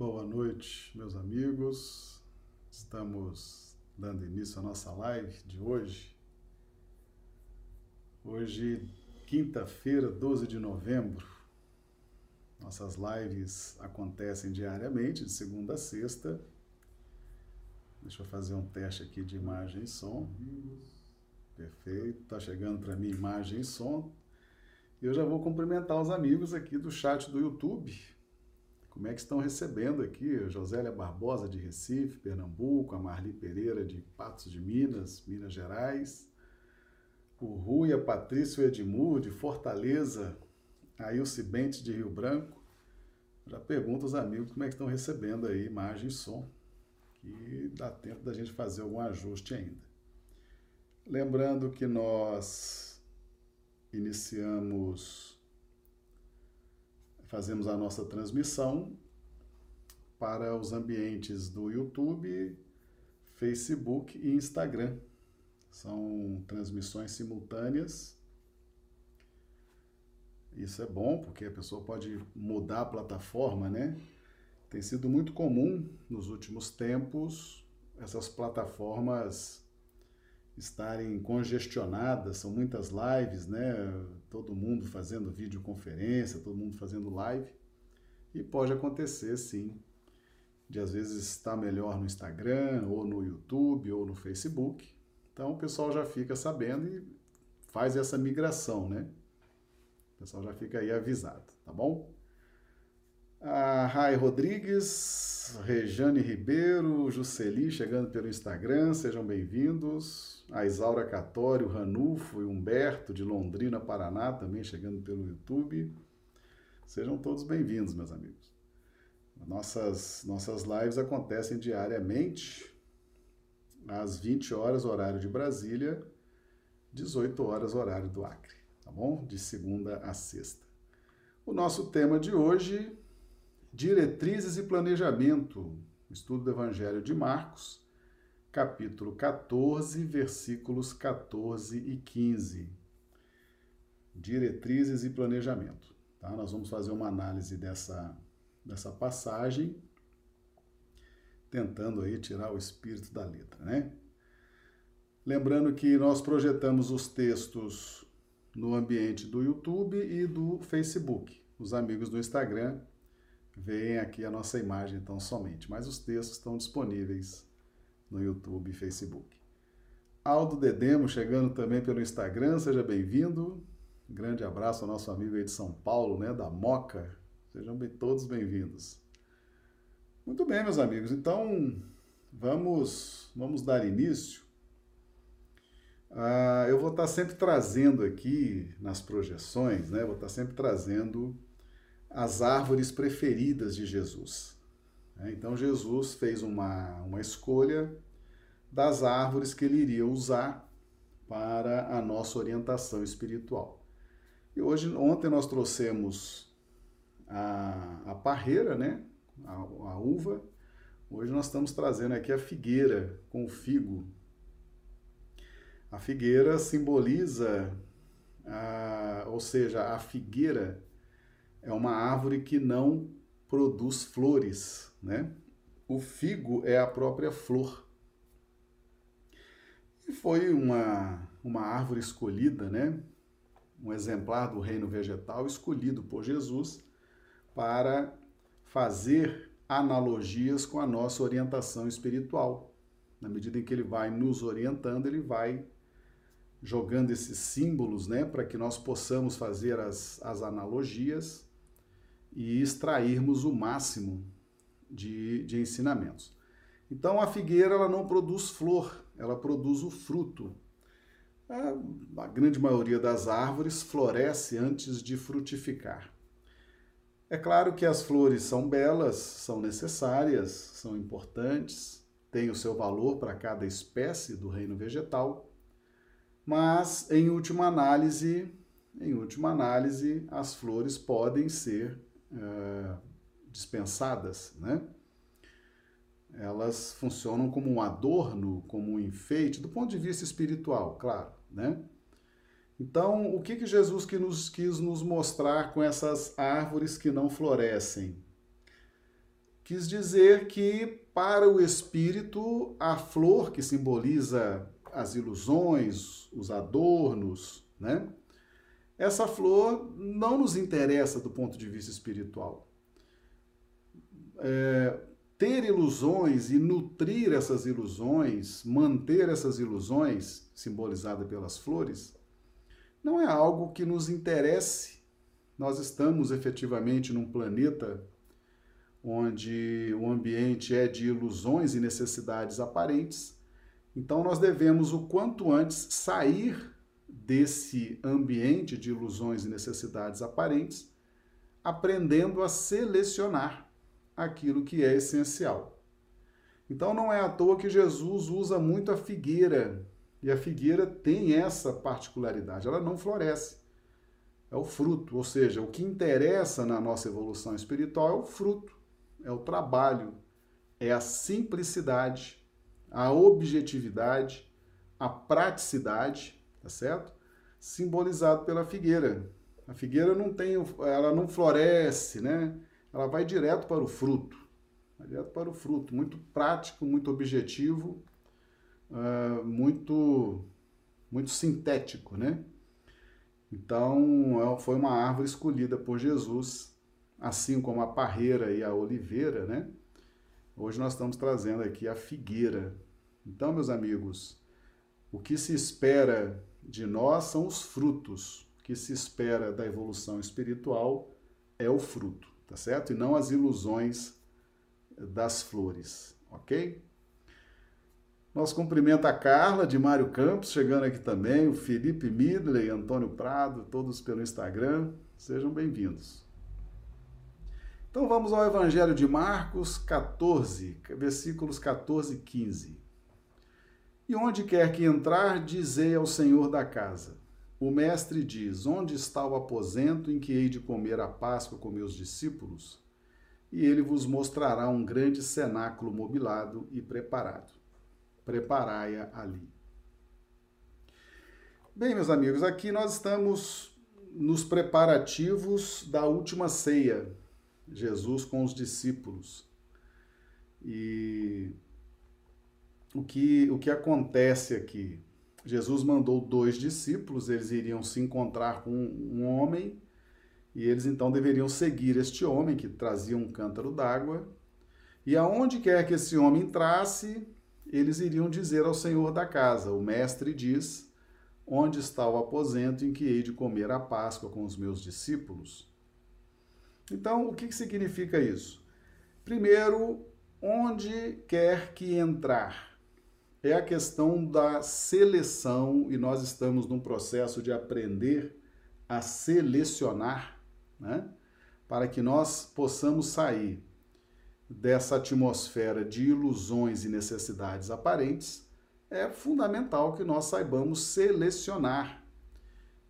Boa noite, meus amigos. Estamos dando início à nossa live de hoje. Hoje, quinta-feira, 12 de novembro. Nossas lives acontecem diariamente, de segunda a sexta. Deixa eu fazer um teste aqui de imagem e som. Perfeito, tá chegando para mim imagem e som. Eu já vou cumprimentar os amigos aqui do chat do YouTube como é que estão recebendo aqui Josélia Barbosa de Recife, Pernambuco, a Marli Pereira de Patos de Minas, Minas Gerais, o Rui, a Patrícia e o Edmur de Fortaleza, a Ilse Bentes de Rio Branco. Já pergunto aos amigos como é que estão recebendo aí imagem e som, que dá tempo da gente fazer algum ajuste ainda. Lembrando que nós iniciamos fazemos a nossa transmissão para os ambientes do YouTube, Facebook e Instagram. São transmissões simultâneas. Isso é bom porque a pessoa pode mudar a plataforma, né? Tem sido muito comum nos últimos tempos essas plataformas estarem congestionadas, são muitas lives, né? Todo mundo fazendo videoconferência, todo mundo fazendo live. E pode acontecer, sim, de às vezes estar melhor no Instagram, ou no YouTube, ou no Facebook. Então o pessoal já fica sabendo e faz essa migração, né? O pessoal já fica aí avisado, tá bom? A Rai Rodrigues, Rejane Ribeiro, Jusceli chegando pelo Instagram, sejam bem-vindos a Isaura Catório, Ranulfo e Humberto, de Londrina, Paraná, também chegando pelo YouTube. Sejam todos bem-vindos, meus amigos. Nossas, nossas lives acontecem diariamente, às 20 horas, horário de Brasília, 18 horas, horário do Acre, tá bom? De segunda a sexta. O nosso tema de hoje, diretrizes e planejamento, estudo do Evangelho de Marcos, capítulo 14, versículos 14 e 15. Diretrizes e planejamento. Tá? Nós vamos fazer uma análise dessa, dessa passagem, tentando aí tirar o espírito da letra, né? Lembrando que nós projetamos os textos no ambiente do YouTube e do Facebook. Os amigos do Instagram veem aqui a nossa imagem então somente, mas os textos estão disponíveis no YouTube e Facebook. Aldo Dedemo chegando também pelo Instagram, seja bem-vindo. Grande abraço ao nosso amigo aí de São Paulo, né, da Moca. Sejam bem, todos bem-vindos. Muito bem, meus amigos. Então, vamos vamos dar início. Ah, eu vou estar sempre trazendo aqui nas projeções, né? Vou estar sempre trazendo as árvores preferidas de Jesus. Né? Então Jesus fez uma, uma escolha das árvores que ele iria usar para a nossa orientação espiritual. E hoje, ontem nós trouxemos a, a parreira, né? A, a uva. Hoje nós estamos trazendo aqui a figueira com o figo. A figueira simboliza, a, ou seja, a figueira é uma árvore que não produz flores, né? O figo é a própria flor. E foi uma, uma árvore escolhida, né? Um exemplar do reino vegetal escolhido por Jesus para fazer analogias com a nossa orientação espiritual. Na medida em que ele vai nos orientando, ele vai jogando esses símbolos, né, para que nós possamos fazer as, as analogias e extrairmos o máximo de, de ensinamentos. Então a figueira ela não produz flor, ela produz o fruto. A, a grande maioria das árvores floresce antes de frutificar. É claro que as flores são belas, são necessárias, são importantes, têm o seu valor para cada espécie do reino vegetal, mas em última análise, em última análise, as flores podem ser uh, dispensadas, né? Elas funcionam como um adorno, como um enfeite, do ponto de vista espiritual, claro, né? Então, o que, que Jesus que nos, quis nos mostrar com essas árvores que não florescem? quis dizer que para o espírito a flor que simboliza as ilusões, os adornos, né? Essa flor não nos interessa do ponto de vista espiritual. É, ter ilusões e nutrir essas ilusões, manter essas ilusões, simbolizadas pelas flores, não é algo que nos interesse. Nós estamos efetivamente num planeta onde o ambiente é de ilusões e necessidades aparentes. Então nós devemos o quanto antes sair desse ambiente de ilusões e necessidades aparentes, aprendendo a selecionar aquilo que é essencial. Então não é à toa que Jesus usa muito a figueira, e a figueira tem essa particularidade, ela não floresce. É o fruto, ou seja, o que interessa na nossa evolução espiritual é o fruto, é o trabalho, é a simplicidade, a objetividade, a praticidade, tá certo? Simbolizado pela figueira. A figueira não tem, ela não floresce, né? ela vai direto para o fruto. Direto para o fruto. Muito prático, muito objetivo, uh, muito, muito sintético, né? Então, é, foi uma árvore escolhida por Jesus, assim como a parreira e a oliveira, né? Hoje nós estamos trazendo aqui a figueira. Então, meus amigos, o que se espera de nós são os frutos. Que se espera da evolução espiritual é o fruto tá certo? E não as ilusões das flores, ok? Nosso cumprimento a Carla, de Mário Campos, chegando aqui também, o Felipe Midley, Antônio Prado, todos pelo Instagram, sejam bem-vindos. Então vamos ao Evangelho de Marcos 14, versículos 14 e 15. E onde quer que entrar, dizei ao Senhor da casa: o mestre diz: Onde está o aposento em que hei de comer a Páscoa com meus discípulos? E ele vos mostrará um grande cenáculo mobilado e preparado. Preparai-a ali. Bem, meus amigos, aqui nós estamos nos preparativos da última ceia. Jesus com os discípulos. E o que, o que acontece aqui? Jesus mandou dois discípulos, eles iriam se encontrar com um homem e eles então deveriam seguir este homem que trazia um cântaro d'água. E aonde quer que esse homem entrasse, eles iriam dizer ao senhor da casa: O mestre diz: Onde está o aposento em que hei de comer a Páscoa com os meus discípulos? Então, o que significa isso? Primeiro, onde quer que entrar é a questão da seleção e nós estamos num processo de aprender a selecionar, né? Para que nós possamos sair dessa atmosfera de ilusões e necessidades aparentes, é fundamental que nós saibamos selecionar.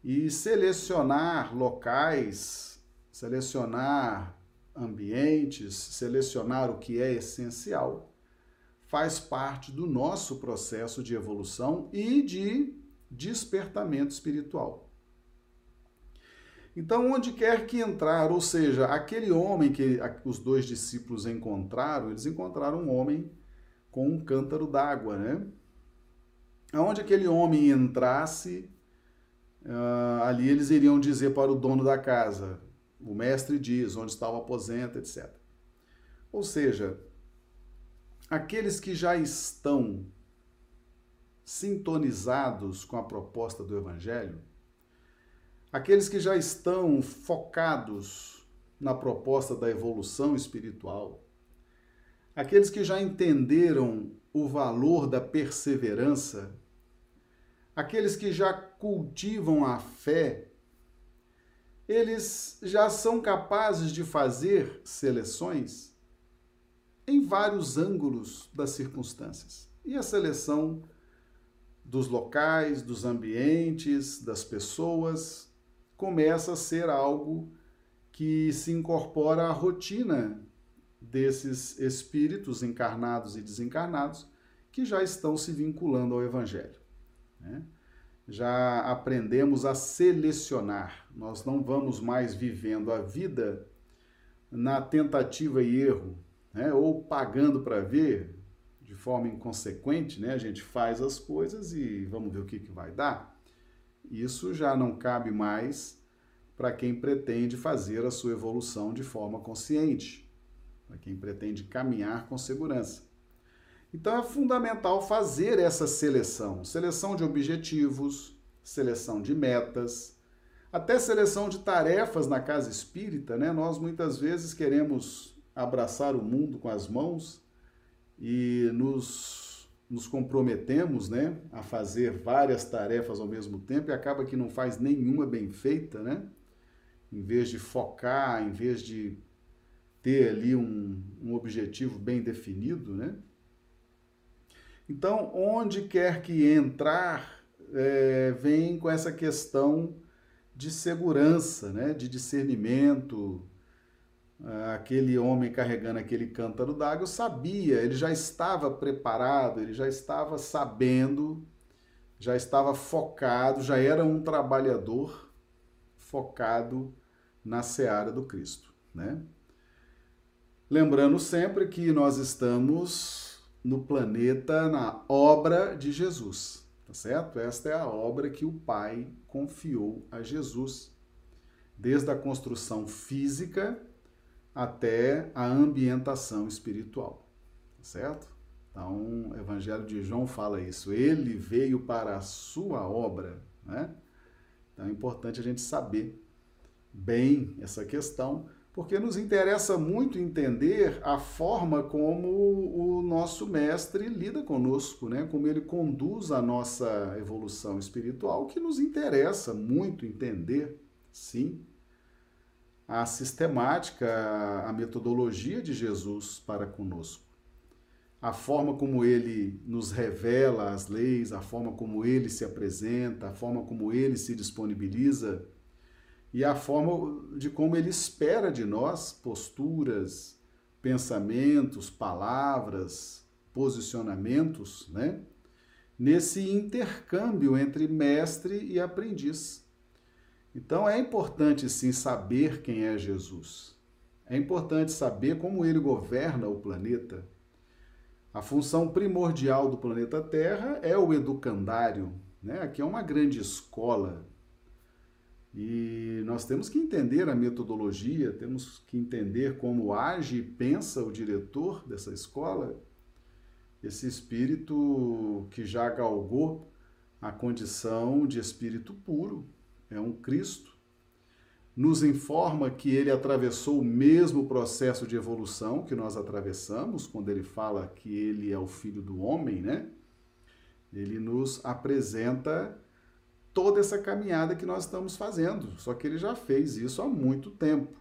E selecionar locais, selecionar ambientes, selecionar o que é essencial faz parte do nosso processo de evolução e de despertamento espiritual. Então, onde quer que entrar, ou seja, aquele homem que os dois discípulos encontraram, eles encontraram um homem com um cântaro d'água, né? Aonde aquele homem entrasse, uh, ali eles iriam dizer para o dono da casa, o mestre diz onde está o aposento, etc. Ou seja, aqueles que já estão sintonizados com a proposta do Evangelho, aqueles que já estão focados na proposta da evolução espiritual, aqueles que já entenderam o valor da perseverança, aqueles que já cultivam a fé, eles já são capazes de fazer seleções em vários ângulos das circunstâncias. E a seleção dos locais, dos ambientes, das pessoas, começa a ser algo que se incorpora à rotina desses espíritos encarnados e desencarnados que já estão se vinculando ao Evangelho. Né? Já aprendemos a selecionar, nós não vamos mais vivendo a vida na tentativa e erro, né? ou pagando para ver, de forma inconsequente, né? a gente faz as coisas e vamos ver o que, que vai dar. Isso já não cabe mais para quem pretende fazer a sua evolução de forma consciente, para quem pretende caminhar com segurança. Então é fundamental fazer essa seleção, seleção de objetivos, seleção de metas, até seleção de tarefas na casa espírita, né? Nós muitas vezes queremos abraçar o mundo com as mãos e nos, nos comprometemos, né, a fazer várias tarefas ao mesmo tempo e acaba que não faz nenhuma bem feita, né? Em vez de focar, em vez de ter ali um, um objetivo bem definido, né? Então, onde quer que entrar, é, vem com essa questão de segurança, né? de discernimento. Aquele homem carregando aquele cântaro d'água sabia, ele já estava preparado, ele já estava sabendo, já estava focado, já era um trabalhador focado na seara do Cristo, né? Lembrando sempre que nós estamos no planeta na obra de Jesus, tá certo? Esta é a obra que o Pai confiou a Jesus, desde a construção física até a ambientação espiritual, tá certo? Então, o Evangelho de João fala isso. Ele veio para a sua obra, né? Então é importante a gente saber bem essa questão, porque nos interessa muito entender a forma como o nosso mestre lida conosco, né? Como ele conduz a nossa evolução espiritual, que nos interessa muito entender, sim, a sistemática, a metodologia de Jesus para conosco. A forma como ele nos revela as leis, a forma como ele se apresenta, a forma como ele se disponibiliza e a forma de como ele espera de nós posturas, pensamentos, palavras, posicionamentos, né? Nesse intercâmbio entre mestre e aprendiz. Então é importante sim saber quem é Jesus. É importante saber como ele governa o planeta. A função primordial do planeta Terra é o educandário, né? Aqui é uma grande escola e nós temos que entender a metodologia, temos que entender como age e pensa o diretor dessa escola, esse espírito que já galgou a condição de espírito puro, é um Cristo. Nos informa que ele atravessou o mesmo processo de evolução que nós atravessamos, quando ele fala que ele é o filho do homem, né? Ele nos apresenta toda essa caminhada que nós estamos fazendo. Só que ele já fez isso há muito tempo.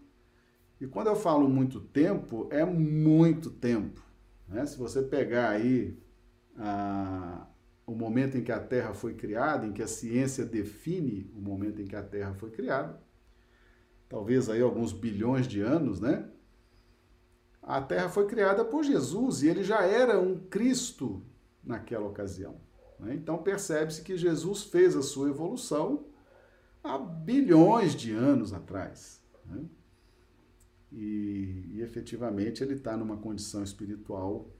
E quando eu falo muito tempo, é muito tempo. Né? Se você pegar aí a, o momento em que a Terra foi criada, em que a ciência define o momento em que a Terra foi criada, talvez aí alguns bilhões de anos, né? A Terra foi criada por Jesus e ele já era um Cristo naquela ocasião. Né? Então percebe-se que Jesus fez a sua evolução há bilhões de anos atrás. Né? E, e efetivamente ele está numa condição espiritual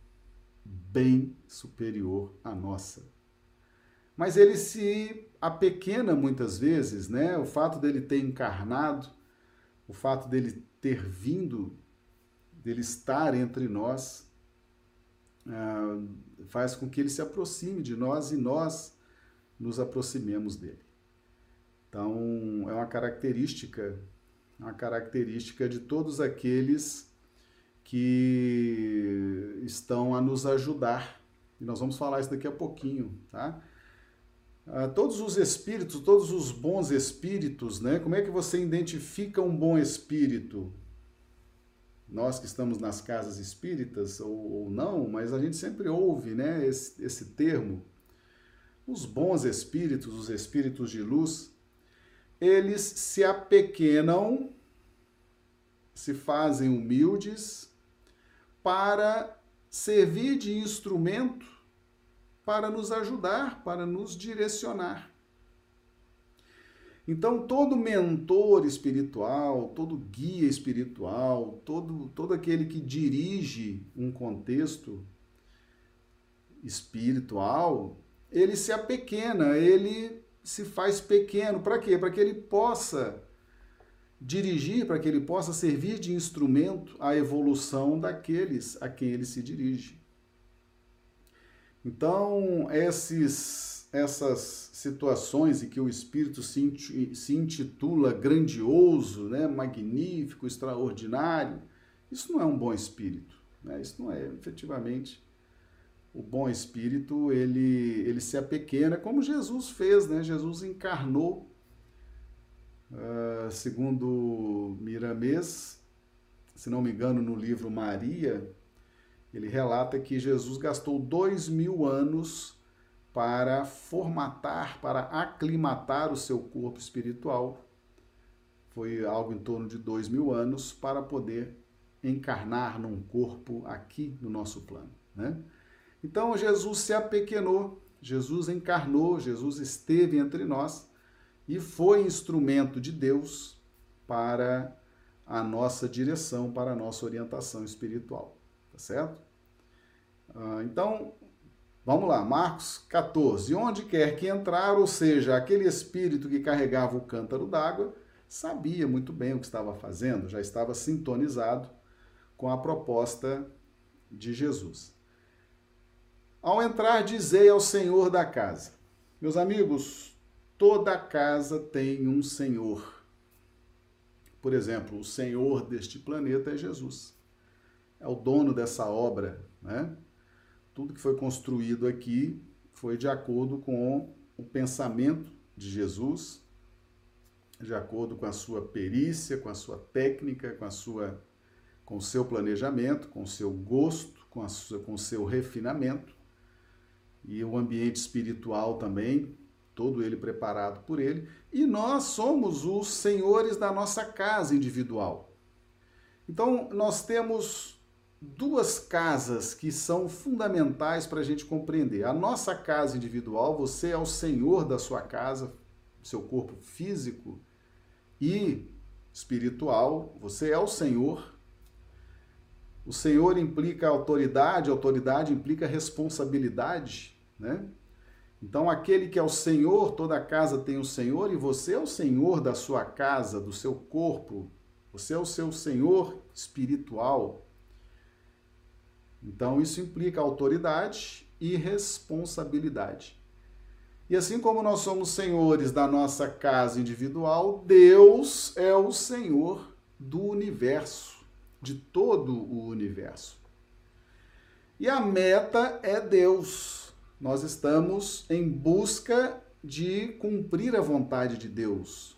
bem superior à nossa. Mas ele se apequena muitas vezes, né? O fato dele ter encarnado, o fato dele ter vindo, dele estar entre nós, ah, faz com que ele se aproxime de nós e nós nos aproximemos dele. Então, é uma característica, uma característica de todos aqueles que estão a nos ajudar. E nós vamos falar isso daqui a pouquinho, tá? Ah, todos os espíritos, todos os bons espíritos, né? Como é que você identifica um bom espírito? nós que estamos nas casas espíritas ou, ou não, mas a gente sempre ouve né, esse, esse termo. Os bons espíritos, os espíritos de luz, eles se apequenam, se fazem humildes para servir de instrumento para nos ajudar, para nos direcionar. Então, todo mentor espiritual, todo guia espiritual, todo, todo aquele que dirige um contexto espiritual, ele se apequena, ele se faz pequeno. Para quê? Para que ele possa dirigir, para que ele possa servir de instrumento à evolução daqueles a quem ele se dirige. Então, esses, essas situações em que o espírito se, se intitula grandioso, né, magnífico, extraordinário, isso não é um bom espírito. Né? Isso não é efetivamente o bom espírito. Ele, ele se apequena, como Jesus fez. Né? Jesus encarnou, uh, segundo Miramês, se não me engano, no livro Maria, ele relata que Jesus gastou dois mil anos para formatar, para aclimatar o seu corpo espiritual. Foi algo em torno de dois mil anos para poder encarnar num corpo aqui no nosso plano. Né? Então Jesus se apequenou, Jesus encarnou, Jesus esteve entre nós e foi instrumento de Deus para a nossa direção, para a nossa orientação espiritual certo? Ah, então, vamos lá, Marcos 14. Onde quer que entrar, ou seja, aquele espírito que carregava o cântaro d'água, sabia muito bem o que estava fazendo, já estava sintonizado com a proposta de Jesus. Ao entrar, dizei ao Senhor da casa. Meus amigos, toda casa tem um Senhor. Por exemplo, o Senhor deste planeta é Jesus é o dono dessa obra, né? Tudo que foi construído aqui foi de acordo com o pensamento de Jesus, de acordo com a sua perícia, com a sua técnica, com a sua com o seu planejamento, com o seu gosto, com, a sua, com o seu refinamento e o ambiente espiritual também, todo ele preparado por ele. E nós somos os senhores da nossa casa individual. Então, nós temos duas casas que são fundamentais para a gente compreender. A nossa casa individual, você é o senhor da sua casa, seu corpo físico e espiritual, você é o senhor. O senhor implica autoridade, autoridade implica responsabilidade, né? Então, aquele que é o senhor, toda casa tem o senhor, e você é o senhor da sua casa, do seu corpo, você é o seu senhor espiritual. Então, isso implica autoridade e responsabilidade. E assim como nós somos senhores da nossa casa individual, Deus é o Senhor do universo, de todo o universo. E a meta é Deus. Nós estamos em busca de cumprir a vontade de Deus.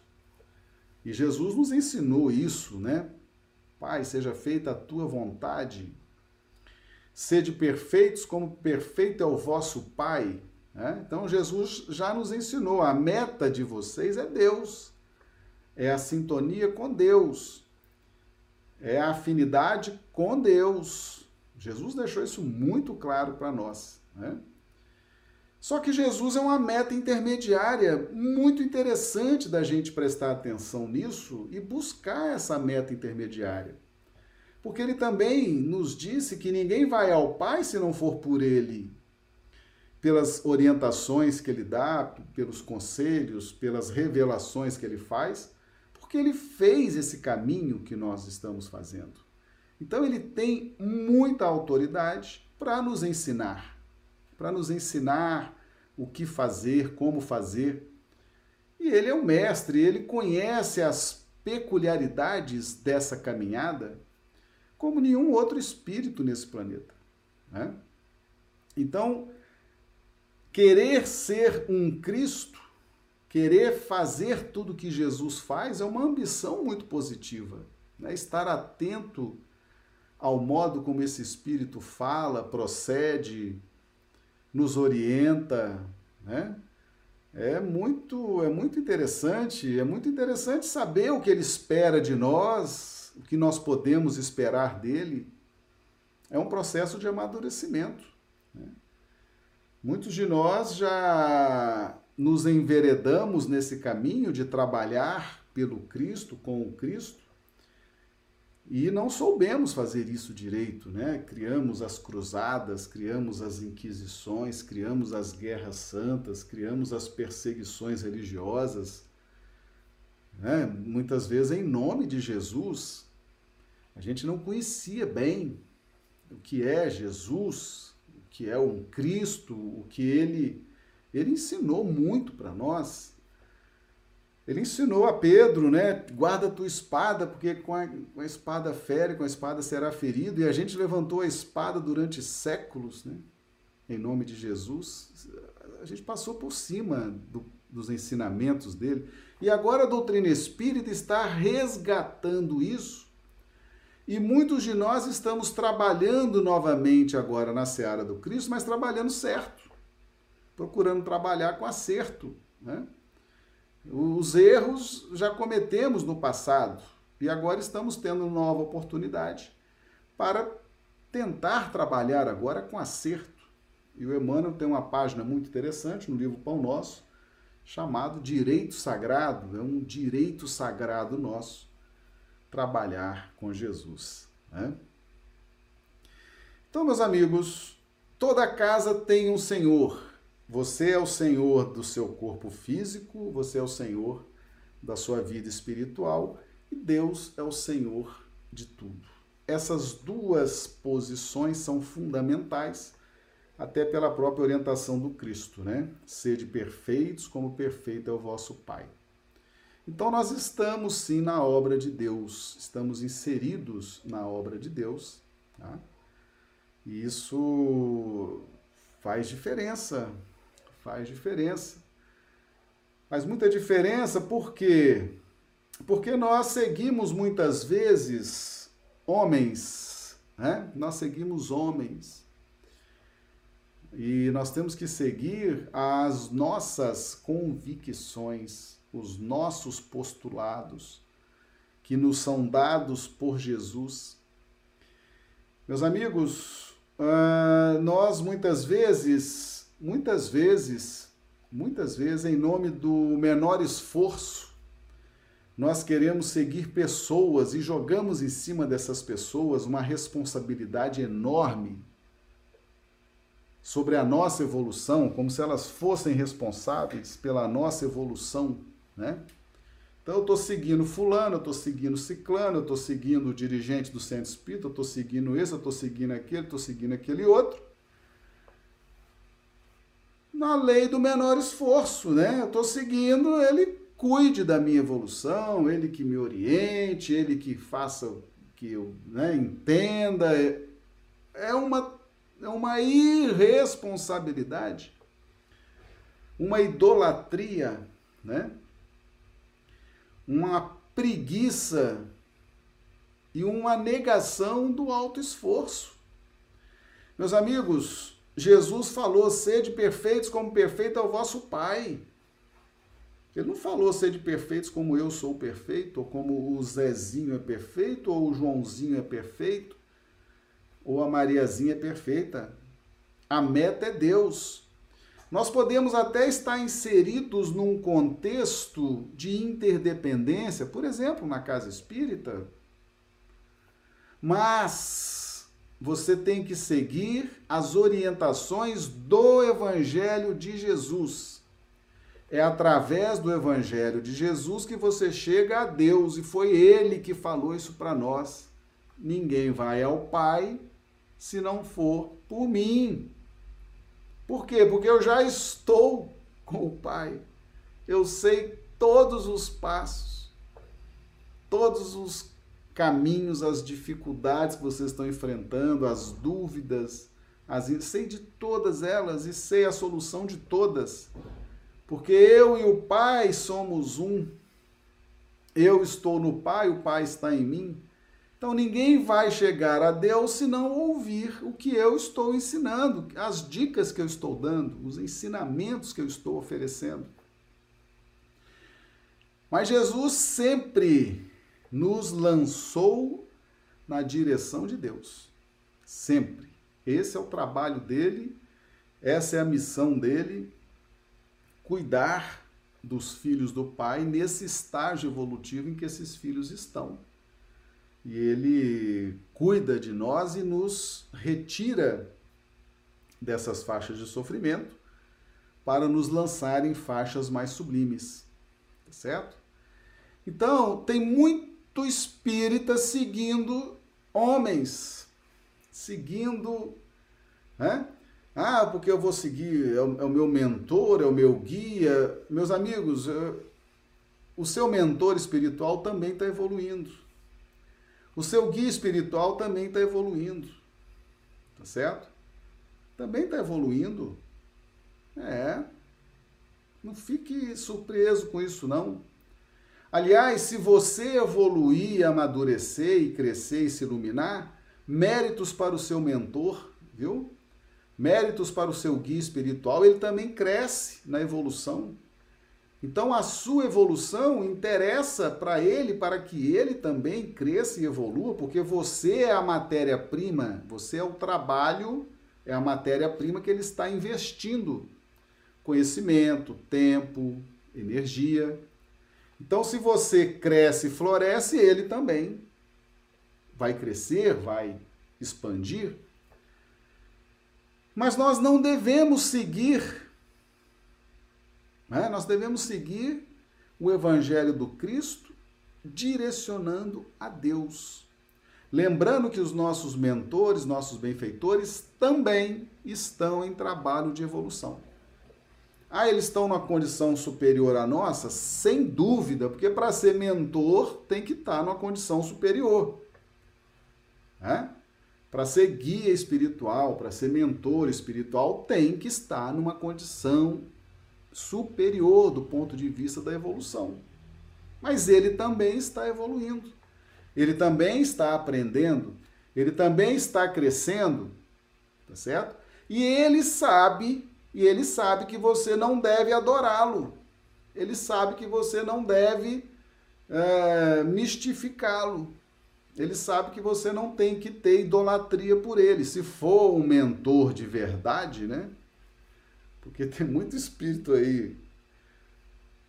E Jesus nos ensinou isso, né? Pai, seja feita a tua vontade, Sede perfeitos, como perfeito é o vosso Pai. Né? Então, Jesus já nos ensinou: a meta de vocês é Deus, é a sintonia com Deus, é a afinidade com Deus. Jesus deixou isso muito claro para nós. Né? Só que Jesus é uma meta intermediária muito interessante da gente prestar atenção nisso e buscar essa meta intermediária porque ele também nos disse que ninguém vai ao Pai se não for por ele. Pelas orientações que ele dá, pelos conselhos, pelas revelações que ele faz, porque ele fez esse caminho que nós estamos fazendo. Então ele tem muita autoridade para nos ensinar, para nos ensinar o que fazer, como fazer. E ele é o mestre, ele conhece as peculiaridades dessa caminhada como nenhum outro espírito nesse planeta. Né? Então, querer ser um Cristo, querer fazer tudo que Jesus faz, é uma ambição muito positiva. Né? Estar atento ao modo como esse espírito fala, procede, nos orienta, né? É muito, é muito interessante, é muito interessante saber o que ele espera de nós, o que nós podemos esperar dele, é um processo de amadurecimento. Né? Muitos de nós já nos enveredamos nesse caminho de trabalhar pelo Cristo, com o Cristo, e não soubemos fazer isso direito, né? Criamos as cruzadas, criamos as inquisições, criamos as guerras santas, criamos as perseguições religiosas, né? muitas vezes em nome de Jesus. A gente não conhecia bem o que é Jesus, o que é um Cristo, o que ele ele ensinou muito para nós. Ele ensinou a Pedro, né? Guarda tua espada, porque com a, com a, espada fere, com a espada será ferido. E a gente levantou a espada durante séculos, né? Em nome de Jesus. A gente passou por cima do, dos ensinamentos dele. E agora a doutrina espírita está resgatando isso. E muitos de nós estamos trabalhando novamente agora na seara do Cristo, mas trabalhando certo. Procurando trabalhar com acerto, né? Os erros já cometemos no passado e agora estamos tendo nova oportunidade para tentar trabalhar agora com acerto. E o Emmanuel tem uma página muito interessante no livro Pão Nosso, chamado Direito Sagrado. É um direito sagrado nosso trabalhar com Jesus. Né? Então, meus amigos, toda casa tem um Senhor você é o senhor do seu corpo físico, você é o senhor da sua vida espiritual e Deus é o senhor de tudo. Essas duas posições são fundamentais, até pela própria orientação do Cristo, né? Sede perfeitos, como perfeito é o vosso Pai. Então, nós estamos sim na obra de Deus, estamos inseridos na obra de Deus, tá? E isso faz diferença faz diferença. Faz muita diferença porque porque nós seguimos muitas vezes homens, né? Nós seguimos homens. E nós temos que seguir as nossas convicções, os nossos postulados que nos são dados por Jesus. Meus amigos, uh, nós muitas vezes muitas vezes, muitas vezes, em nome do menor esforço, nós queremos seguir pessoas e jogamos em cima dessas pessoas uma responsabilidade enorme sobre a nossa evolução, como se elas fossem responsáveis pela nossa evolução, né? Então eu estou seguindo fulano, eu estou seguindo ciclano, eu estou seguindo o dirigente do centro espírita, eu estou seguindo esse, eu estou seguindo aquele, estou seguindo aquele outro na lei do menor esforço, né? Eu estou seguindo, ele cuide da minha evolução, ele que me oriente, ele que faça que eu né, entenda. É uma, é uma irresponsabilidade, uma idolatria, né? uma preguiça e uma negação do alto esforço. Meus amigos, Jesus falou: sede perfeitos como perfeito é o vosso Pai. Ele não falou sede perfeitos como eu sou perfeito, ou como o Zezinho é perfeito, ou o Joãozinho é perfeito, ou a Mariazinha é perfeita. A meta é Deus. Nós podemos até estar inseridos num contexto de interdependência, por exemplo, na casa espírita, mas você tem que seguir as orientações do Evangelho de Jesus. É através do Evangelho de Jesus que você chega a Deus e foi Ele que falou isso para nós. Ninguém vai ao Pai se não for por mim. Por quê? Porque eu já estou com o Pai. Eu sei todos os passos, todos os caminhos, as dificuldades que vocês estão enfrentando, as dúvidas, as, sei de todas elas e sei a solução de todas. Porque eu e o Pai somos um. Eu estou no Pai, o Pai está em mim. Então ninguém vai chegar a Deus se não ouvir o que eu estou ensinando, as dicas que eu estou dando, os ensinamentos que eu estou oferecendo. Mas Jesus sempre nos lançou na direção de Deus. Sempre. Esse é o trabalho dele, essa é a missão dele. cuidar dos filhos do Pai nesse estágio evolutivo em que esses filhos estão. E ele cuida de nós e nos retira dessas faixas de sofrimento para nos lançar em faixas mais sublimes. Tá certo? Então, tem muito espírita seguindo homens, seguindo. Né? Ah, porque eu vou seguir, é o, é meu mentor, é o meu guia. Meus amigos, eu, o seu mentor espiritual também está evoluindo. O seu guia espiritual também está evoluindo. Tá certo? Também está evoluindo. É. Não fique surpreso com isso, não. Aliás, se você evoluir, amadurecer e crescer e se iluminar, méritos para o seu mentor, viu? Méritos para o seu guia espiritual, ele também cresce na evolução. Então a sua evolução interessa para ele, para que ele também cresça e evolua, porque você é a matéria-prima, você é o trabalho, é a matéria-prima que ele está investindo conhecimento, tempo, energia. Então, se você cresce e floresce, ele também vai crescer, vai expandir. Mas nós não devemos seguir, né? nós devemos seguir o Evangelho do Cristo direcionando a Deus. Lembrando que os nossos mentores, nossos benfeitores também estão em trabalho de evolução. Ah, eles estão numa condição superior à nossa? Sem dúvida, porque para ser mentor tem que estar numa condição superior. Né? Para ser guia espiritual, para ser mentor espiritual, tem que estar numa condição superior do ponto de vista da evolução. Mas ele também está evoluindo. Ele também está aprendendo, ele também está crescendo, tá certo? E ele sabe e ele sabe que você não deve adorá-lo. Ele sabe que você não deve é, mistificá-lo. Ele sabe que você não tem que ter idolatria por ele. Se for um mentor de verdade, né? Porque tem muito espírito aí,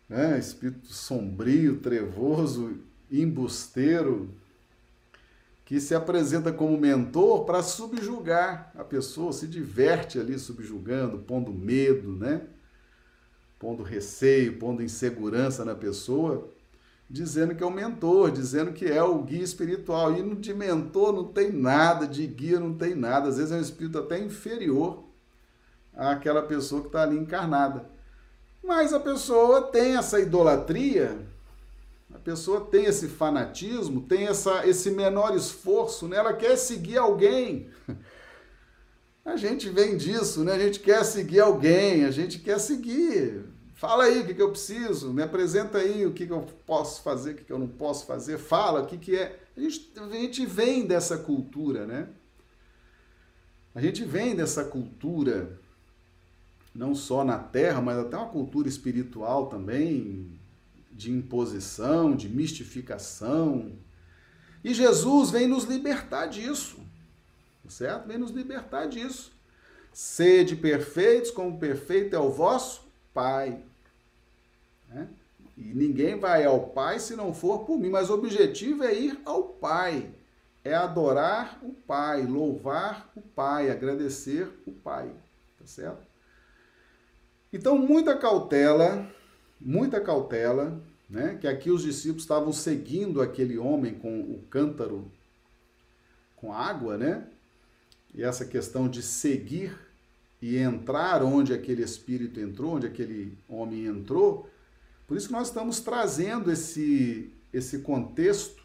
né? Espírito sombrio, trevoso, embusteiro, que se apresenta como mentor para subjugar a pessoa, se diverte ali subjugando, pondo medo, né? Pondo receio, pondo insegurança na pessoa, dizendo que é o mentor, dizendo que é o guia espiritual. E de mentor não tem nada, de guia não tem nada. Às vezes é um espírito até inferior àquela pessoa que está ali encarnada. Mas a pessoa tem essa idolatria a pessoa tem esse fanatismo, tem essa, esse menor esforço, né? ela quer seguir alguém. A gente vem disso, né? A gente quer seguir alguém, a gente quer seguir. Fala aí o que, que eu preciso, me apresenta aí o que, que eu posso fazer, o que, que eu não posso fazer, fala o que, que é. A gente, a gente vem dessa cultura, né? A gente vem dessa cultura, não só na Terra, mas até uma cultura espiritual também, de imposição, de mistificação. E Jesus vem nos libertar disso, certo? Vem nos libertar disso. Sede perfeitos, como perfeito é o vosso Pai. Né? E ninguém vai ao Pai se não for por mim, mas o objetivo é ir ao Pai, é adorar o Pai, louvar o Pai, agradecer o Pai, tá certo? Então, muita cautela muita cautela, né? que aqui os discípulos estavam seguindo aquele homem com o cântaro com água, né? E essa questão de seguir e entrar onde aquele espírito entrou, onde aquele homem entrou. Por isso que nós estamos trazendo esse, esse contexto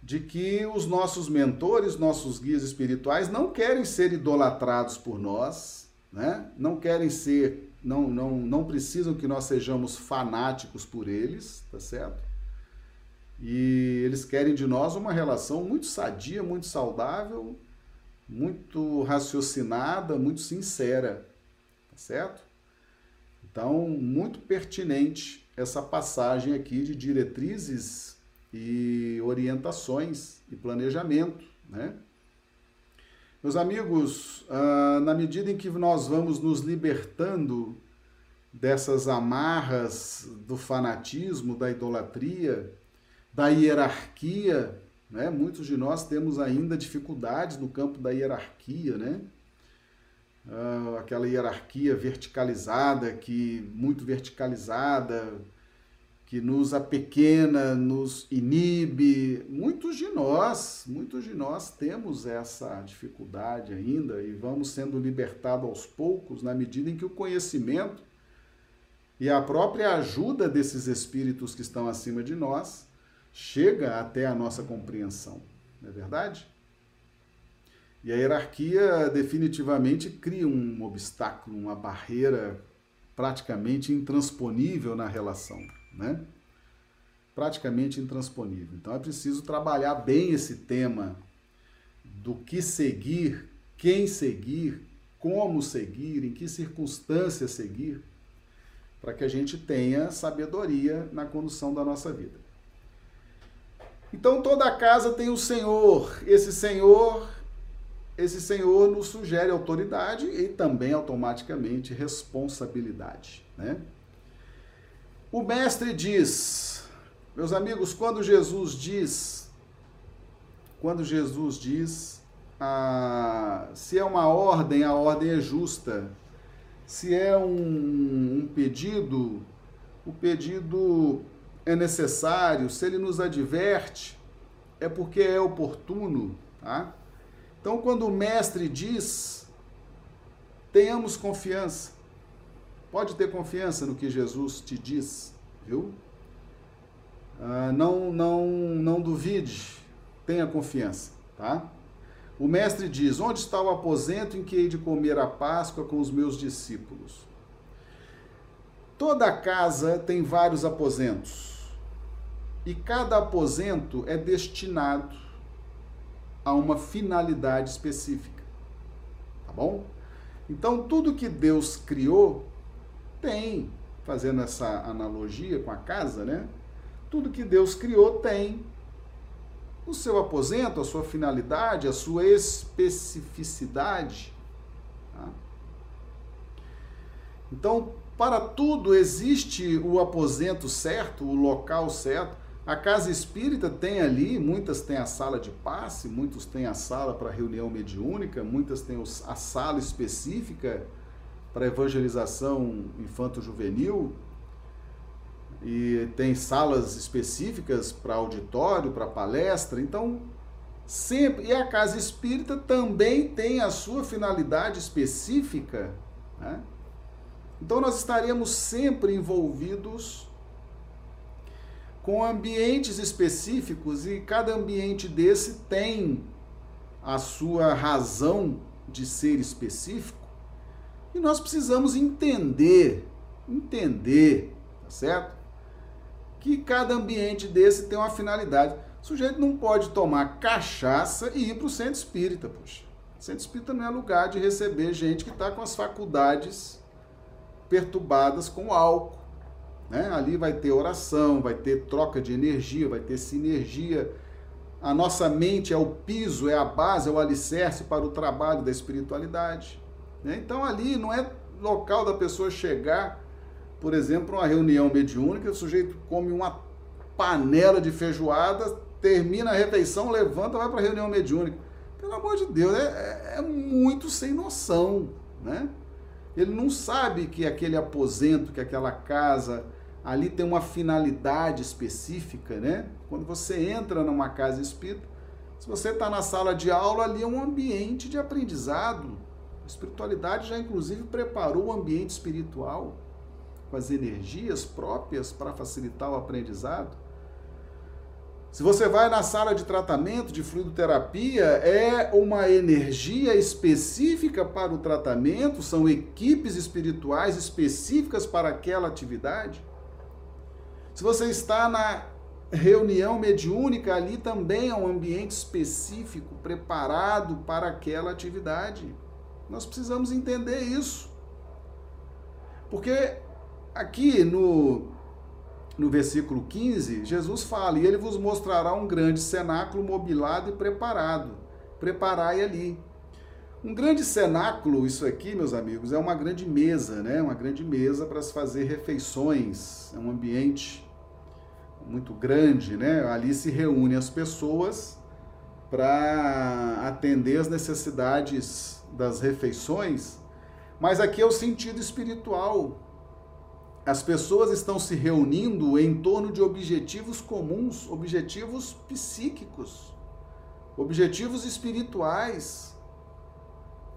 de que os nossos mentores, nossos guias espirituais não querem ser idolatrados por nós, né? não querem ser não, não, não precisam que nós sejamos fanáticos por eles, tá certo? E eles querem de nós uma relação muito sadia, muito saudável, muito raciocinada, muito sincera, tá certo? Então, muito pertinente essa passagem aqui de diretrizes e orientações e planejamento, né? Meus amigos, ah, na medida em que nós vamos nos libertando dessas amarras do fanatismo, da idolatria, da hierarquia, né? Muitos de nós temos ainda dificuldades no campo da hierarquia, né? Uh, aquela hierarquia verticalizada, que muito verticalizada, que nos apequena, nos inibe. Muitos de nós, muitos de nós temos essa dificuldade ainda e vamos sendo libertados aos poucos na medida em que o conhecimento e a própria ajuda desses espíritos que estão acima de nós chega até a nossa compreensão. Não é verdade? E a hierarquia definitivamente cria um obstáculo, uma barreira praticamente intransponível na relação né? Praticamente intransponível. Então é preciso trabalhar bem esse tema do que seguir, quem seguir, como seguir, em que circunstâncias seguir, para que a gente tenha sabedoria na condução da nossa vida. Então toda casa tem o Senhor. Esse Senhor, esse Senhor nos sugere autoridade e também automaticamente responsabilidade, né? O mestre diz, meus amigos, quando Jesus diz, quando Jesus diz, ah, se é uma ordem, a ordem é justa. Se é um, um pedido, o pedido é necessário. Se ele nos adverte, é porque é oportuno, tá? Então, quando o mestre diz, tenhamos confiança. Pode ter confiança no que Jesus te diz, viu? Ah, não, não, não duvide, tenha confiança, tá? O mestre diz: Onde está o aposento em que hei de comer a Páscoa com os meus discípulos? Toda casa tem vários aposentos, e cada aposento é destinado a uma finalidade específica, tá bom? Então, tudo que Deus criou tem, fazendo essa analogia com a casa, né? Tudo que Deus criou tem o seu aposento, a sua finalidade, a sua especificidade. Tá? Então, para tudo existe o aposento certo, o local certo. A casa espírita tem ali, muitas têm a sala de passe, muitos têm a sala para reunião mediúnica, muitas têm a sala específica para evangelização infanto-juvenil e tem salas específicas para auditório, para palestra. Então, sempre e a casa espírita também tem a sua finalidade específica, né? Então nós estaremos sempre envolvidos com ambientes específicos e cada ambiente desse tem a sua razão de ser específico e nós precisamos entender, entender, tá certo? Que cada ambiente desse tem uma finalidade. O sujeito não pode tomar cachaça e ir para o centro espírita, poxa. O centro espírita não é lugar de receber gente que está com as faculdades perturbadas com álcool. Né? Ali vai ter oração, vai ter troca de energia, vai ter sinergia. A nossa mente é o piso, é a base, é o alicerce para o trabalho da espiritualidade. Né? Então ali não é local da pessoa chegar, por exemplo, uma reunião mediúnica, o sujeito come uma panela de feijoada, termina a refeição, levanta, vai para a reunião mediúnica. Pelo amor de Deus, é, é, é muito sem noção, né? Ele não sabe que aquele aposento, que aquela casa ali tem uma finalidade específica, né? Quando você entra numa casa espírita, se você está na sala de aula, ali é um ambiente de aprendizado, espiritualidade já inclusive preparou o ambiente espiritual com as energias próprias para facilitar o aprendizado. Se você vai na sala de tratamento de fluidoterapia, é uma energia específica para o tratamento, são equipes espirituais específicas para aquela atividade. Se você está na reunião mediúnica, ali também é um ambiente específico preparado para aquela atividade. Nós precisamos entender isso. Porque aqui no, no versículo 15, Jesus fala: E ele vos mostrará um grande cenáculo mobilado e preparado. Preparai ali. Um grande cenáculo, isso aqui, meus amigos, é uma grande mesa, né? Uma grande mesa para se fazer refeições. É um ambiente muito grande, né? Ali se reúnem as pessoas para atender as necessidades das refeições, mas aqui é o sentido espiritual. As pessoas estão se reunindo em torno de objetivos comuns, objetivos psíquicos, objetivos espirituais,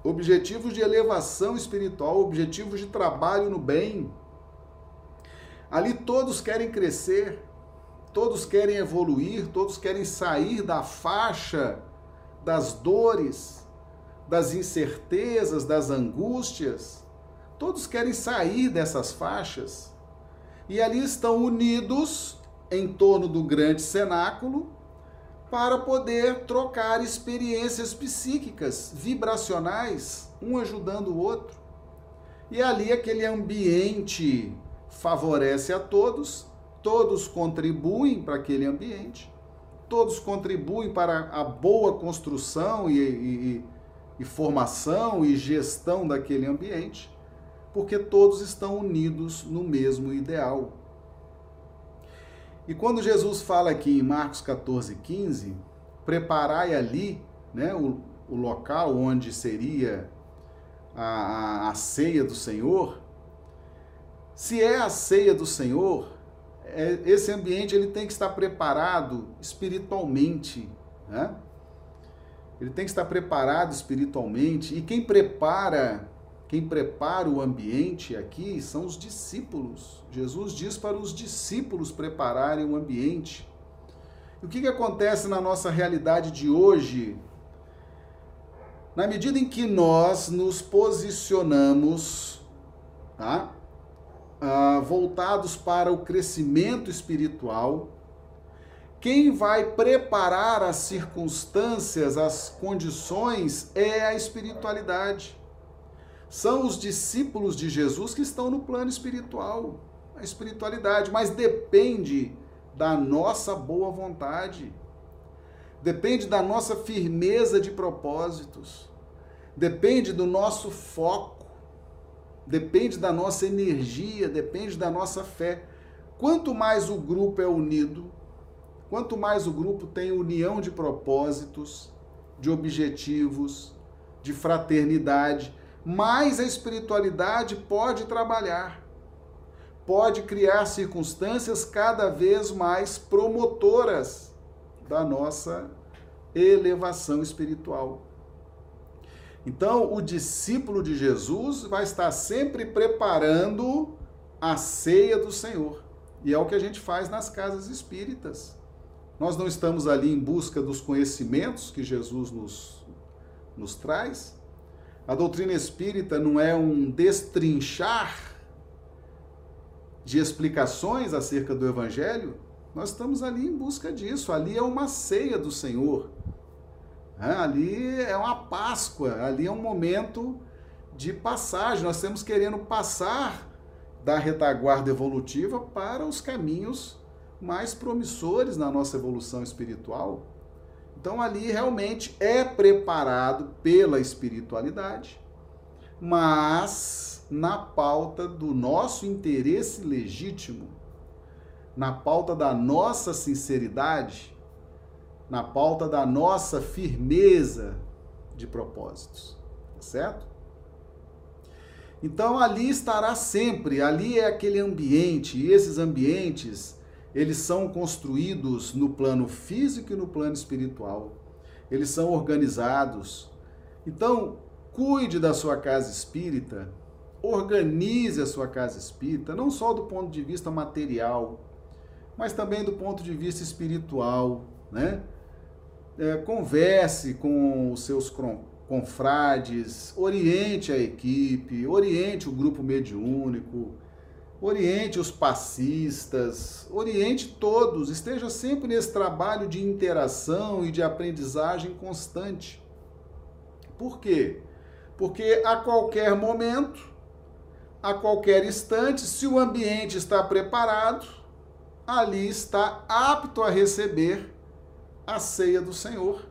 objetivos de elevação espiritual, objetivos de trabalho no bem. Ali todos querem crescer, todos querem evoluir, todos querem sair da faixa das dores, das incertezas, das angústias. Todos querem sair dessas faixas. E ali estão unidos em torno do grande cenáculo para poder trocar experiências psíquicas, vibracionais, um ajudando o outro. E ali aquele ambiente favorece a todos todos contribuem para aquele ambiente, todos contribuem para a boa construção e, e, e formação e gestão daquele ambiente, porque todos estão unidos no mesmo ideal. E quando Jesus fala aqui em Marcos 14, 15, preparai ali né, o, o local onde seria a, a, ceia do Senhor, se é a ceia do Senhor, é, esse ambiente ele tem que estar preparado espiritualmente, né? Ele tem que estar preparado espiritualmente e quem prepara, quem prepara o ambiente aqui são os discípulos. Jesus diz para os discípulos prepararem o ambiente. E o que, que acontece na nossa realidade de hoje? Na medida em que nós nos posicionamos, tá? ah, voltados para o crescimento espiritual. Quem vai preparar as circunstâncias, as condições, é a espiritualidade. São os discípulos de Jesus que estão no plano espiritual, a espiritualidade, mas depende da nossa boa vontade, depende da nossa firmeza de propósitos, depende do nosso foco. Depende da nossa energia, depende da nossa fé. Quanto mais o grupo é unido, quanto mais o grupo tem união de propósitos, de objetivos, de fraternidade, mais a espiritualidade pode trabalhar, pode criar circunstâncias cada vez mais promotoras da nossa elevação espiritual. Então, o discípulo de Jesus vai estar sempre preparando a ceia do Senhor. E é o que a gente faz nas casas espíritas. Nós não estamos ali em busca dos conhecimentos que Jesus nos, nos traz. A doutrina espírita não é um destrinchar de explicações acerca do Evangelho. Nós estamos ali em busca disso. Ali é uma ceia do Senhor. Ali é uma Páscoa, ali é um momento de passagem. Nós estamos querendo passar da retaguarda evolutiva para os caminhos mais promissores na nossa evolução espiritual. Então ali realmente é preparado pela espiritualidade, mas na pauta do nosso interesse legítimo, na pauta da nossa sinceridade, na pauta da nossa firmeza de propósitos, tá certo? Então ali estará sempre, ali é aquele ambiente, e esses ambientes, eles são construídos no plano físico e no plano espiritual. Eles são organizados. Então, cuide da sua casa espírita, organize a sua casa espírita, não só do ponto de vista material, mas também do ponto de vista espiritual, né? é, converse com os seus confrades, oriente a equipe, oriente o grupo mediúnico, oriente os passistas, oriente todos, esteja sempre nesse trabalho de interação e de aprendizagem constante. Por quê? Porque a qualquer momento, a qualquer instante, se o ambiente está preparado, ali está apto a receber a ceia do Senhor.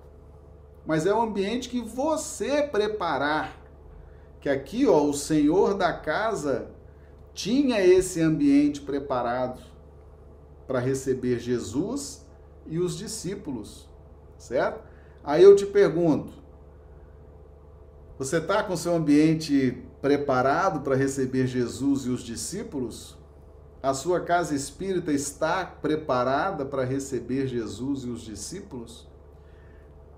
mas é o ambiente que você preparar. Que aqui, ó, o senhor da casa tinha esse ambiente preparado para receber Jesus e os discípulos, certo? Aí eu te pergunto: você está com seu ambiente preparado para receber Jesus e os discípulos? A sua casa espírita está preparada para receber Jesus e os discípulos?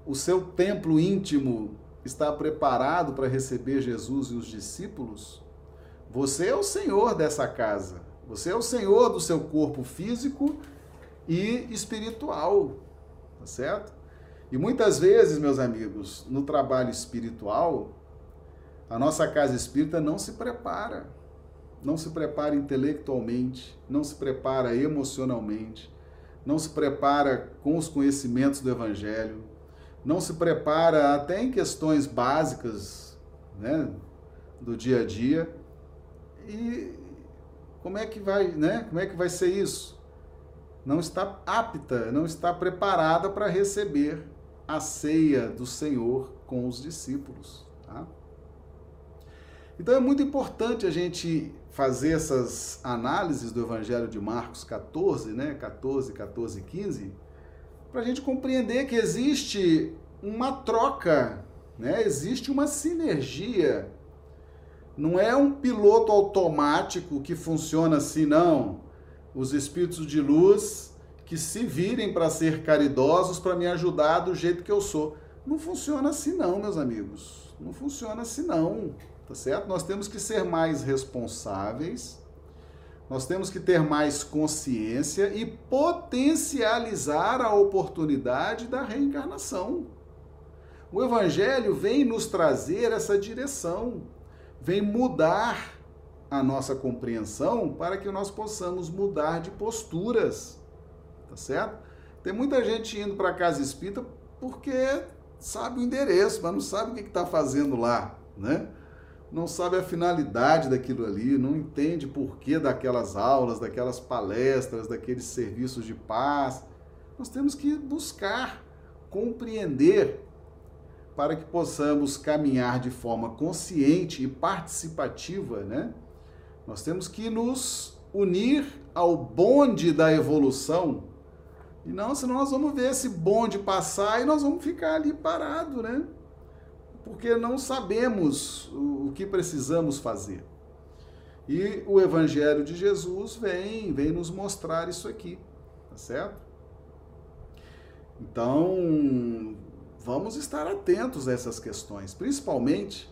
O seu templo íntimo está preparado para receber Jesus e os discípulos? Você é o senhor dessa casa. Você é o senhor do seu corpo físico e espiritual. Tá certo? E muitas vezes, meus amigos, no trabalho espiritual, a nossa casa espírita não se prepara. Não se prepara intelectualmente, não se prepara emocionalmente, não se prepara com os conhecimentos do Evangelho, não se prepara até em questões básicas né, do dia a dia. E como é que vai, né? Como é que vai ser isso? Não está apta, não está preparada para receber a ceia do Senhor com os discípulos. Tá? Então é muito importante a gente fazer essas análises do Evangelho de Marcos 14, né? 14, 14 15, para a gente compreender que existe uma troca, né? existe uma sinergia. Não é um piloto automático que funciona assim, não. Os espíritos de luz que se virem para ser caridosos para me ajudar do jeito que eu sou. Não funciona assim não, meus amigos. Não funciona assim não, tá certo? Nós temos que ser mais responsáveis. Nós temos que ter mais consciência e potencializar a oportunidade da reencarnação. O evangelho vem nos trazer essa direção, vem mudar a nossa compreensão para que nós possamos mudar de posturas tá certo? Tem muita gente indo para casa espírita porque sabe o endereço, mas não sabe o que está fazendo lá, né? Não sabe a finalidade daquilo ali, não entende porquê daquelas aulas, daquelas palestras, daqueles serviços de paz. Nós temos que buscar compreender para que possamos caminhar de forma consciente e participativa, né? Nós temos que nos unir ao bonde da evolução e não, senão nós vamos ver esse bonde passar e nós vamos ficar ali parado, né? Porque não sabemos o que precisamos fazer. E o evangelho de Jesus vem, vem nos mostrar isso aqui, tá certo? Então, vamos estar atentos a essas questões, principalmente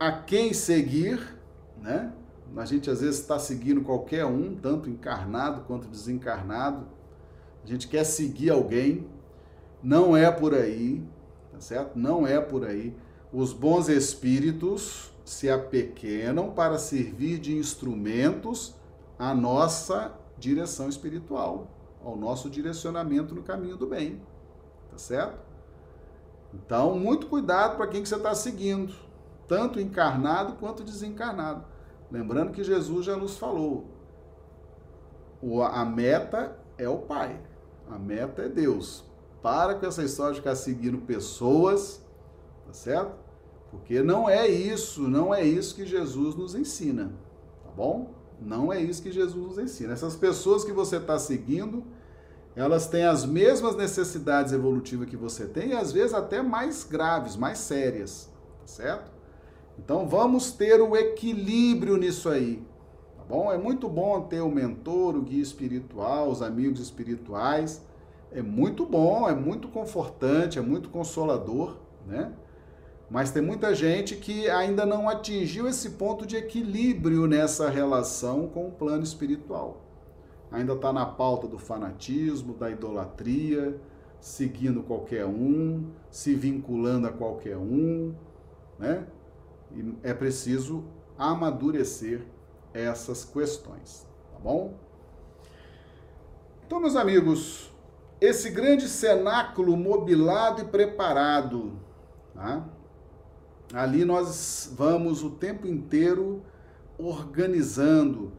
a quem seguir, né? A gente às vezes está seguindo qualquer um, tanto encarnado quanto desencarnado, a gente quer seguir alguém, não é por aí, tá certo? Não é por aí. Os bons espíritos se apequenam para servir de instrumentos à nossa direção espiritual, ao nosso direcionamento no caminho do bem, tá certo? Então, muito cuidado para quem que você está seguindo, tanto encarnado quanto desencarnado. Lembrando que Jesus já nos falou, a meta é o Pai. A meta é Deus. Para com essa história de ficar seguindo pessoas, tá certo? Porque não é isso, não é isso que Jesus nos ensina, tá bom? Não é isso que Jesus nos ensina. Essas pessoas que você está seguindo, elas têm as mesmas necessidades evolutivas que você tem e às vezes até mais graves, mais sérias, tá certo? Então vamos ter o equilíbrio nisso aí, bom? É muito bom ter o mentor, o guia espiritual, os amigos espirituais. É muito bom, é muito confortante, é muito consolador, né? Mas tem muita gente que ainda não atingiu esse ponto de equilíbrio nessa relação com o plano espiritual. Ainda está na pauta do fanatismo, da idolatria, seguindo qualquer um, se vinculando a qualquer um, né? E é preciso amadurecer essas questões, tá bom? Então, meus amigos, esse grande cenáculo mobilado e preparado, tá? ali nós vamos o tempo inteiro organizando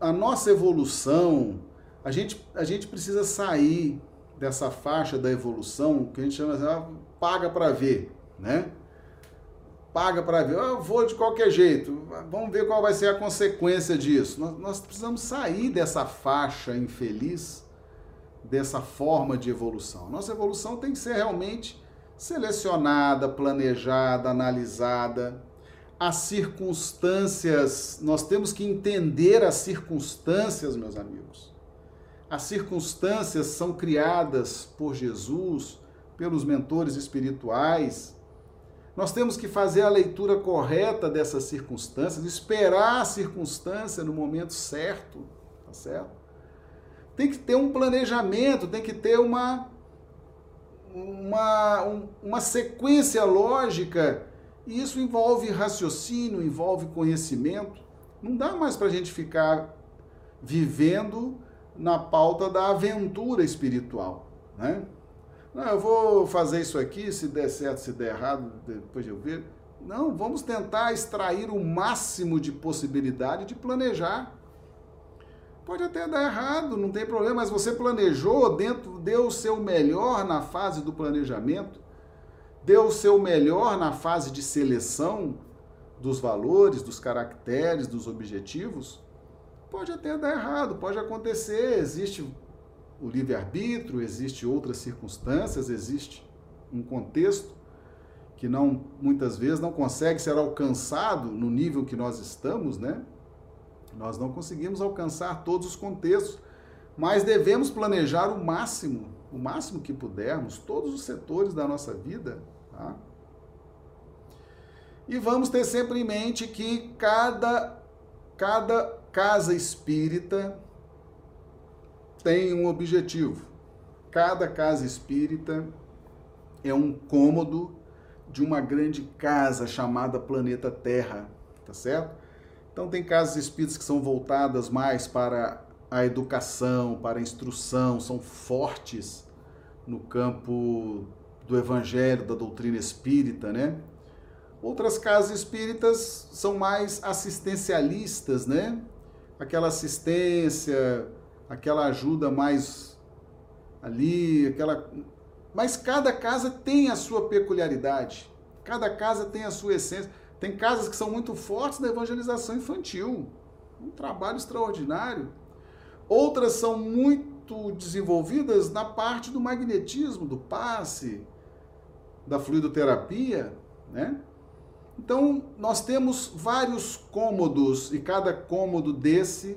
a nossa evolução. A gente, a gente precisa sair dessa faixa da evolução que a gente chama de ah, paga para ver, né? Paga para ver, eu vou de qualquer jeito, vamos ver qual vai ser a consequência disso. Nós, nós precisamos sair dessa faixa infeliz, dessa forma de evolução. Nossa evolução tem que ser realmente selecionada, planejada, analisada. As circunstâncias, nós temos que entender as circunstâncias, meus amigos. As circunstâncias são criadas por Jesus, pelos mentores espirituais. Nós temos que fazer a leitura correta dessas circunstâncias, esperar a circunstância no momento certo, tá certo? Tem que ter um planejamento, tem que ter uma uma, um, uma sequência lógica, e isso envolve raciocínio, envolve conhecimento. Não dá mais para a gente ficar vivendo na pauta da aventura espiritual, né? Não, eu vou fazer isso aqui, se der certo, se der errado, depois eu ver. Não, vamos tentar extrair o máximo de possibilidade de planejar. Pode até dar errado, não tem problema, mas você planejou, dentro, deu o seu melhor na fase do planejamento, deu o seu melhor na fase de seleção dos valores, dos caracteres, dos objetivos. Pode até dar errado, pode acontecer, existe o livre-arbítrio, existe outras circunstâncias, existe um contexto que não muitas vezes não consegue ser alcançado no nível que nós estamos, né? Nós não conseguimos alcançar todos os contextos, mas devemos planejar o máximo, o máximo que pudermos, todos os setores da nossa vida, tá? E vamos ter sempre em mente que cada cada casa espírita tem um objetivo. Cada casa espírita é um cômodo de uma grande casa chamada planeta Terra, tá certo? Então tem casas espíritas que são voltadas mais para a educação, para a instrução, são fortes no campo do evangelho, da doutrina espírita, né? Outras casas espíritas são mais assistencialistas, né? Aquela assistência, aquela ajuda mais ali, aquela mas cada casa tem a sua peculiaridade. Cada casa tem a sua essência. Tem casas que são muito fortes na evangelização infantil. Um trabalho extraordinário. Outras são muito desenvolvidas na parte do magnetismo, do passe, da fluidoterapia, né? Então, nós temos vários cômodos e cada cômodo desse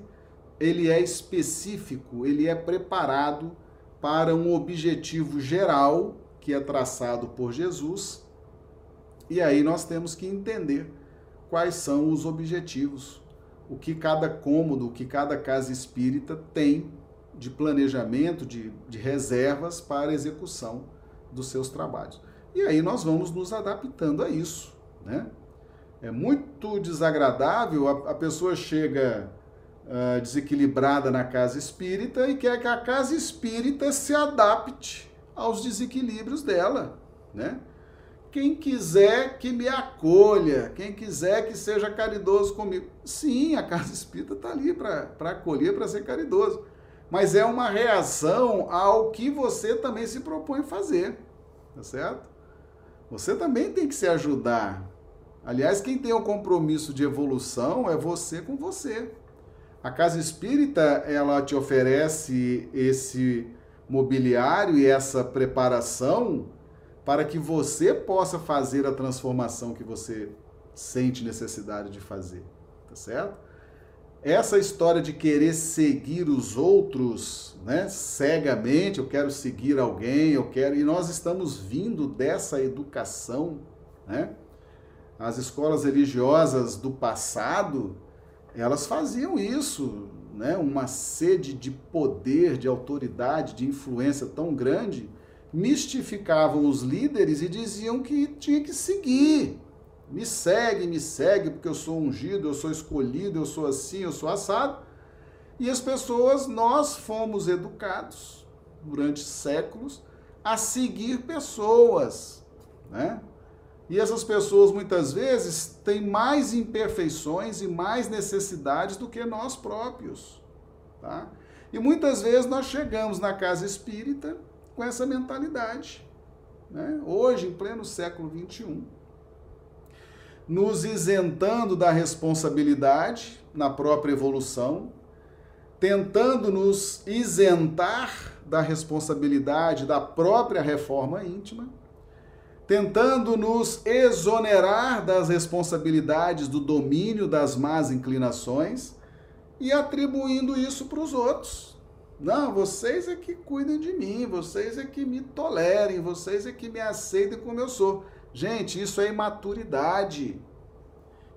ele é específico, ele é preparado para um objetivo geral que é traçado por Jesus e aí nós temos que entender quais são os objetivos, o que cada cômodo, o que cada casa espírita tem de planejamento, de, de reservas para execução dos seus trabalhos. E aí nós vamos nos adaptando a isso, né? É muito desagradável, a, a pessoa chega uh, desequilibrada na casa espírita e quer que a casa espírita se adapte aos desequilíbrios dela, né? Quem quiser que me acolha, quem quiser que seja caridoso comigo. Sim, a casa espírita está ali para acolher, para ser caridoso. Mas é uma reação ao que você também se propõe fazer. Tá certo? Você também tem que se ajudar. Aliás, quem tem o compromisso de evolução é você com você. A casa espírita, ela te oferece esse mobiliário e essa preparação para que você possa fazer a transformação que você sente necessidade de fazer, tá certo? Essa história de querer seguir os outros, né, cegamente, eu quero seguir alguém, eu quero, e nós estamos vindo dessa educação, né? As escolas religiosas do passado, elas faziam isso, né? Uma sede de poder, de autoridade, de influência tão grande, mistificavam os líderes e diziam que tinha que seguir. Me segue, me segue, porque eu sou ungido, eu sou escolhido, eu sou assim, eu sou assado. E as pessoas, nós fomos educados durante séculos a seguir pessoas, né? E essas pessoas muitas vezes têm mais imperfeições e mais necessidades do que nós próprios, tá? E muitas vezes nós chegamos na casa espírita com essa mentalidade. Né? Hoje, em pleno século XXI, nos isentando da responsabilidade na própria evolução, tentando nos isentar da responsabilidade da própria reforma íntima, tentando nos exonerar das responsabilidades do domínio das más inclinações e atribuindo isso para os outros. Não, vocês é que cuidem de mim, vocês é que me tolerem, vocês é que me aceitem como eu sou. Gente, isso é imaturidade.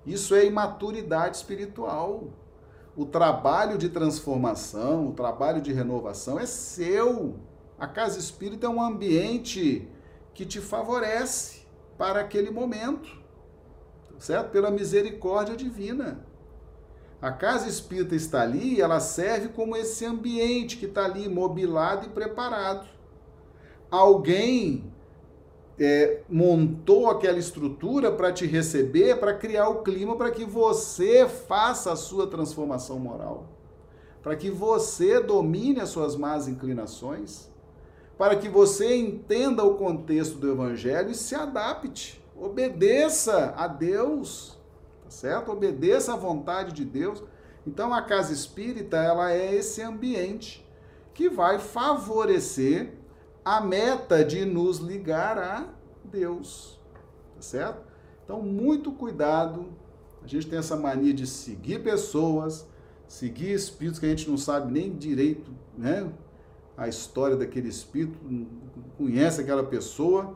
Isso é imaturidade espiritual. O trabalho de transformação, o trabalho de renovação é seu. A casa espírita é um ambiente que te favorece para aquele momento, certo? Pela misericórdia divina. A casa espírita está ali, ela serve como esse ambiente que está ali mobilado e preparado. Alguém é, montou aquela estrutura para te receber, para criar o clima para que você faça a sua transformação moral, para que você domine as suas más inclinações, para que você entenda o contexto do evangelho e se adapte, obedeça a Deus tá certo? Obedeça à vontade de Deus. Então a casa espírita, ela é esse ambiente que vai favorecer a meta de nos ligar a Deus, tá certo? Então muito cuidado. A gente tem essa mania de seguir pessoas, seguir espíritos que a gente não sabe nem direito, né? A história daquele espírito, conhece aquela pessoa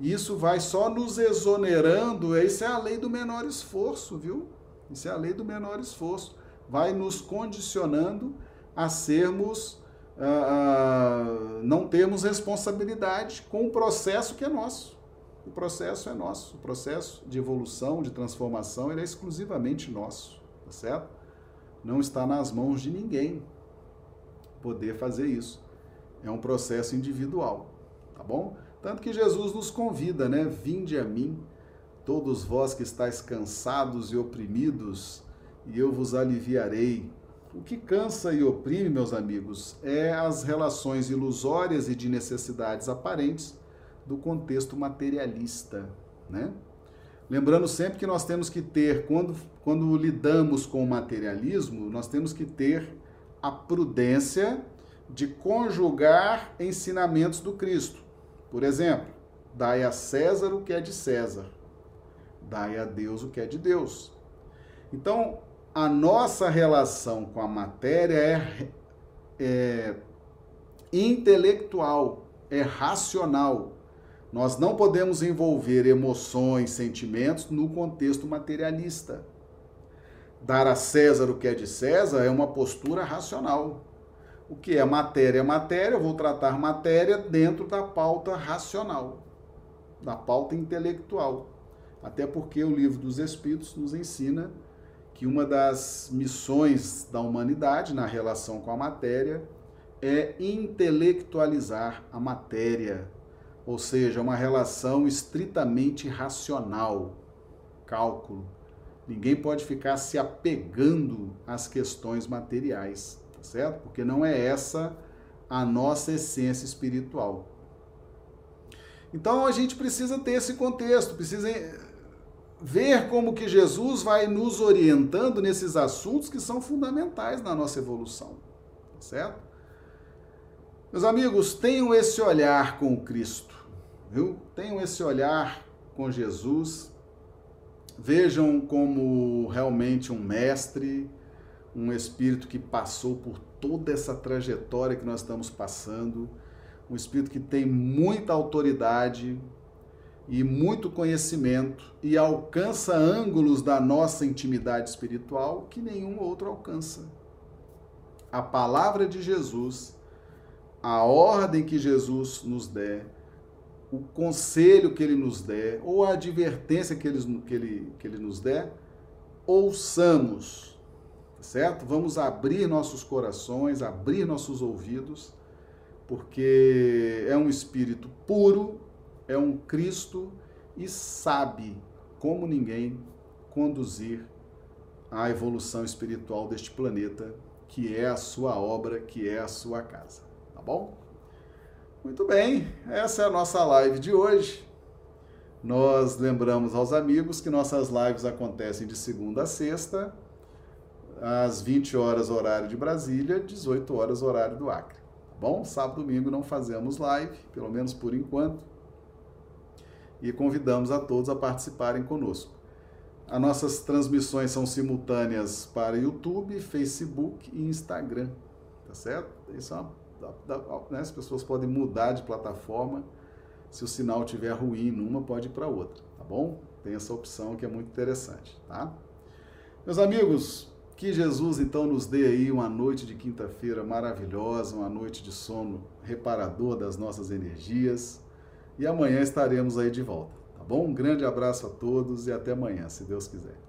isso vai só nos exonerando, isso é a lei do menor esforço, viu? Isso é a lei do menor esforço. Vai nos condicionando a sermos, uh, não termos responsabilidade com o processo que é nosso. O processo é nosso. O processo de evolução, de transformação, ele é exclusivamente nosso, tá certo? Não está nas mãos de ninguém poder fazer isso. É um processo individual, tá bom? Tanto que Jesus nos convida, né? Vinde a mim, todos vós que estáis cansados e oprimidos, e eu vos aliviarei. O que cansa e oprime, meus amigos, é as relações ilusórias e de necessidades aparentes do contexto materialista, né? Lembrando sempre que nós temos que ter, quando, quando lidamos com o materialismo, nós temos que ter a prudência de conjugar ensinamentos do Cristo. Por exemplo, dai a César o que é de César, dai a Deus o que é de Deus. Então, a nossa relação com a matéria é, é intelectual, é racional. Nós não podemos envolver emoções, sentimentos no contexto materialista. Dar a César o que é de César é uma postura racional. O que é matéria é matéria, eu vou tratar matéria dentro da pauta racional, da pauta intelectual. Até porque o livro dos Espíritos nos ensina que uma das missões da humanidade na relação com a matéria é intelectualizar a matéria, ou seja, uma relação estritamente racional, cálculo. Ninguém pode ficar se apegando às questões materiais tá certo? Porque não é essa a nossa essência espiritual. Então a gente precisa ter esse contexto, precisa ver como que Jesus vai nos orientando nesses assuntos que são fundamentais na nossa evolução, tá certo? Meus amigos, tenham esse olhar com Cristo, viu? Tenham esse olhar com Jesus. Vejam como realmente um mestre, um espírito que passou por toda essa trajetória que nós estamos passando, um espírito que tem muita autoridade e muito conhecimento e alcança ângulos da nossa intimidade espiritual que nenhum outro alcança. A palavra de Jesus, a ordem que Jesus nos der, o conselho que ele nos der, ou a advertência que ele, que ele, que ele nos der, ouçamos certo? Vamos abrir nossos corações, abrir nossos ouvidos, porque é um espírito puro, é um Cristo e sabe como ninguém conduzir a evolução espiritual deste planeta, que é a sua obra, que é a sua casa, tá bom? Muito bem, essa é a nossa live de hoje. Nós lembramos aos amigos que nossas lives acontecem de segunda a sexta, às 20 horas horário de Brasília, 18 horas horário do Acre. Tá bom? Sábado e domingo não fazemos live, pelo menos por enquanto. E convidamos a todos a participarem conosco. As nossas transmissões são simultâneas para YouTube, Facebook e Instagram. Tá certo? Isso é uma, né? As pessoas podem mudar de plataforma. Se o sinal estiver ruim numa, pode ir para outra, tá bom? Tem essa opção que é muito interessante, tá? Meus amigos, que Jesus então nos dê aí uma noite de quinta-feira maravilhosa, uma noite de sono reparador das nossas energias. E amanhã estaremos aí de volta, tá bom? Um grande abraço a todos e até amanhã, se Deus quiser.